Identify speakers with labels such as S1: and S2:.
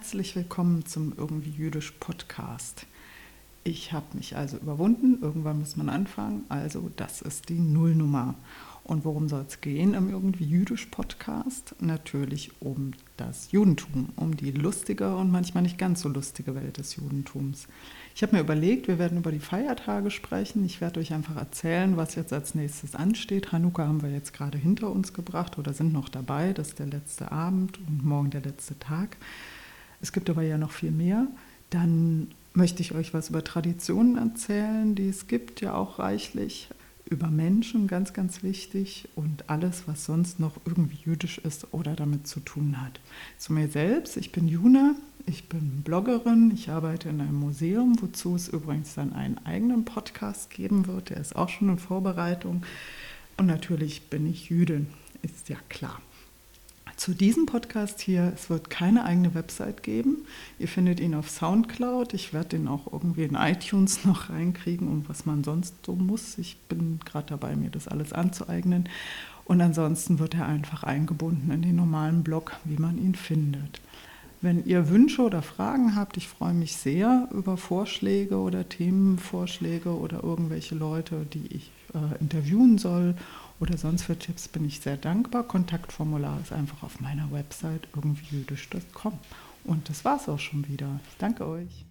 S1: Herzlich willkommen zum Irgendwie Jüdisch Podcast. Ich habe mich also überwunden, irgendwann muss man anfangen, also das ist die Nullnummer. Und worum soll es gehen im Irgendwie Jüdisch Podcast? Natürlich um das Judentum, um die lustige und manchmal nicht ganz so lustige Welt des Judentums. Ich habe mir überlegt, wir werden über die Feiertage sprechen. Ich werde euch einfach erzählen, was jetzt als nächstes ansteht. Hanukkah haben wir jetzt gerade hinter uns gebracht oder sind noch dabei. Das ist der letzte Abend und morgen der letzte Tag. Es gibt aber ja noch viel mehr. Dann möchte ich euch was über Traditionen erzählen, die es gibt, ja auch reichlich. Über Menschen, ganz, ganz wichtig, und alles, was sonst noch irgendwie jüdisch ist oder damit zu tun hat. Zu mir selbst, ich bin Juna, ich bin Bloggerin, ich arbeite in einem Museum, wozu es übrigens dann einen eigenen Podcast geben wird, der ist auch schon in Vorbereitung. Und natürlich bin ich Jüdin, ist ja klar zu diesem Podcast hier, es wird keine eigene Website geben. Ihr findet ihn auf Soundcloud. Ich werde den auch irgendwie in iTunes noch reinkriegen und was man sonst so muss. Ich bin gerade dabei, mir das alles anzueignen. Und ansonsten wird er einfach eingebunden in den normalen Blog, wie man ihn findet. Wenn ihr Wünsche oder Fragen habt, ich freue mich sehr über Vorschläge oder Themenvorschläge oder irgendwelche Leute, die ich äh, interviewen soll oder sonst für Tipps bin ich sehr dankbar. Kontaktformular ist einfach auf meiner Website irgendwie jüdisch.com. Und das war's auch schon wieder. Ich danke euch.